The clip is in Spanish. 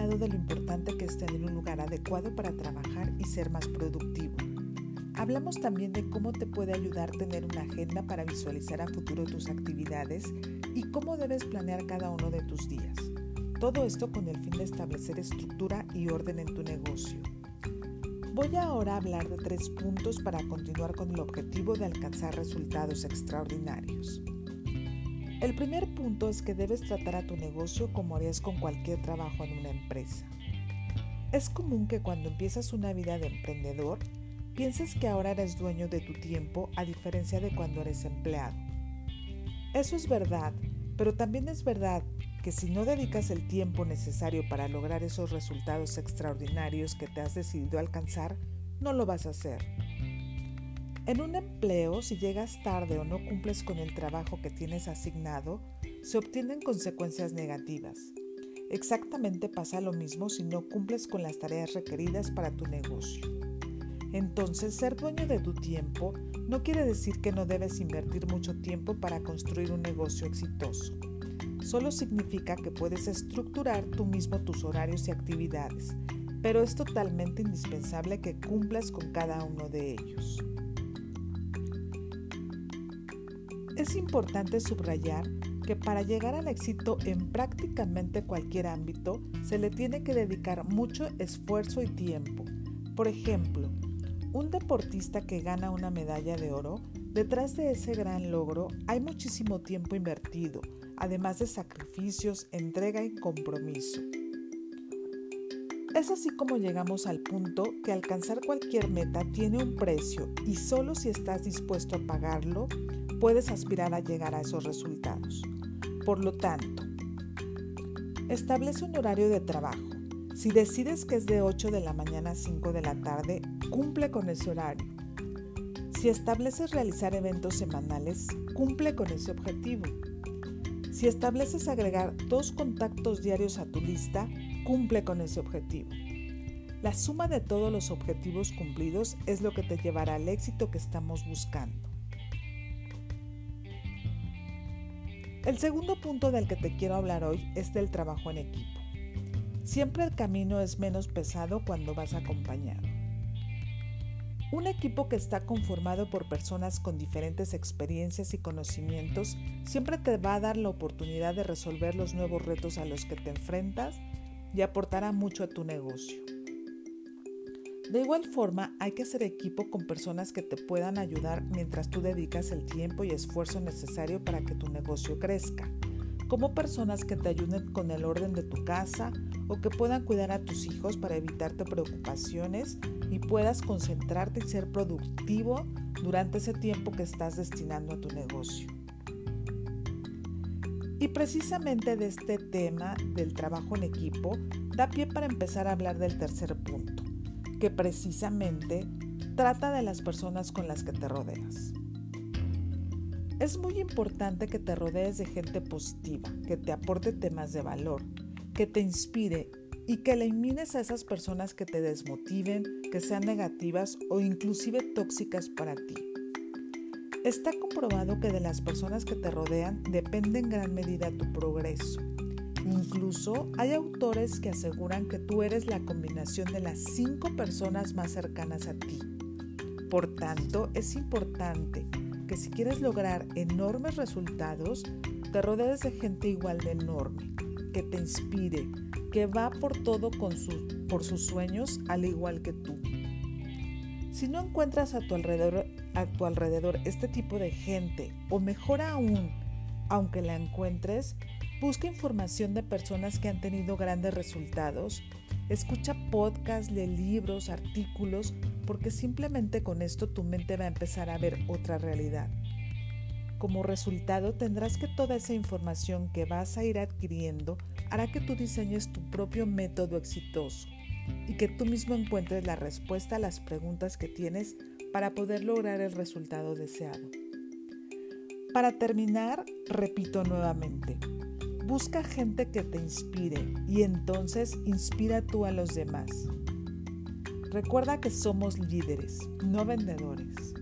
hablado de lo importante que es tener un lugar adecuado para trabajar y ser más productivo. Hablamos también de cómo te puede ayudar tener una agenda para visualizar a futuro tus actividades y cómo debes planear cada uno de tus días. Todo esto con el fin de establecer estructura y orden en tu negocio. Voy ahora a hablar de tres puntos para continuar con el objetivo de alcanzar resultados extraordinarios. El primer punto es que debes tratar a tu negocio como harías con cualquier trabajo en una empresa. Es común que cuando empiezas una vida de emprendedor, pienses que ahora eres dueño de tu tiempo a diferencia de cuando eres empleado. Eso es verdad, pero también es verdad que si no dedicas el tiempo necesario para lograr esos resultados extraordinarios que te has decidido alcanzar, no lo vas a hacer. En un empleo, si llegas tarde o no cumples con el trabajo que tienes asignado, se obtienen consecuencias negativas. Exactamente pasa lo mismo si no cumples con las tareas requeridas para tu negocio. Entonces, ser dueño de tu tiempo no quiere decir que no debes invertir mucho tiempo para construir un negocio exitoso solo significa que puedes estructurar tú mismo tus horarios y actividades, pero es totalmente indispensable que cumplas con cada uno de ellos. Es importante subrayar que para llegar al éxito en prácticamente cualquier ámbito se le tiene que dedicar mucho esfuerzo y tiempo. Por ejemplo, un deportista que gana una medalla de oro, detrás de ese gran logro hay muchísimo tiempo invertido, además de sacrificios, entrega y compromiso. Es así como llegamos al punto que alcanzar cualquier meta tiene un precio y solo si estás dispuesto a pagarlo puedes aspirar a llegar a esos resultados. Por lo tanto, establece un horario de trabajo. Si decides que es de 8 de la mañana a 5 de la tarde, cumple con ese horario. Si estableces realizar eventos semanales, cumple con ese objetivo. Si estableces agregar dos contactos diarios a tu lista, cumple con ese objetivo. La suma de todos los objetivos cumplidos es lo que te llevará al éxito que estamos buscando. El segundo punto del que te quiero hablar hoy es del trabajo en equipo. Siempre el camino es menos pesado cuando vas acompañado. Un equipo que está conformado por personas con diferentes experiencias y conocimientos siempre te va a dar la oportunidad de resolver los nuevos retos a los que te enfrentas y aportará mucho a tu negocio. De igual forma, hay que hacer equipo con personas que te puedan ayudar mientras tú dedicas el tiempo y esfuerzo necesario para que tu negocio crezca, como personas que te ayuden con el orden de tu casa o que puedan cuidar a tus hijos para evitarte preocupaciones y puedas concentrarte y ser productivo durante ese tiempo que estás destinando a tu negocio. Y precisamente de este tema del trabajo en equipo da pie para empezar a hablar del tercer punto, que precisamente trata de las personas con las que te rodeas. Es muy importante que te rodees de gente positiva, que te aporte temas de valor, que te inspire y que elimines a esas personas que te desmotiven, que sean negativas o inclusive tóxicas para ti. Está comprobado que de las personas que te rodean depende en gran medida tu progreso. Incluso hay autores que aseguran que tú eres la combinación de las cinco personas más cercanas a ti. Por tanto, es importante que si quieres lograr enormes resultados, te rodees de gente igual de enorme, que te inspire, que va por todo con por sus sueños al igual que tú. Si no encuentras a tu, alrededor, este tipo de gente, o mejor aún, aunque la encuentres, busca información de personas que han tenido grandes resultados, escucha podcasts, lee libros, artículos, porque simplemente con esto tu mente va a empezar a ver otra realidad. Como resultado tendrás que toda esa información que vas a ir adquiriendo hará que tú diseñes tu propio método exitoso y que tú mismo encuentres la respuesta a las preguntas que tienes para poder lograr el resultado deseado. Para terminar, repito nuevamente, busca gente que te inspire y entonces inspira tú a los demás. Recuerda que somos líderes, no vendedores.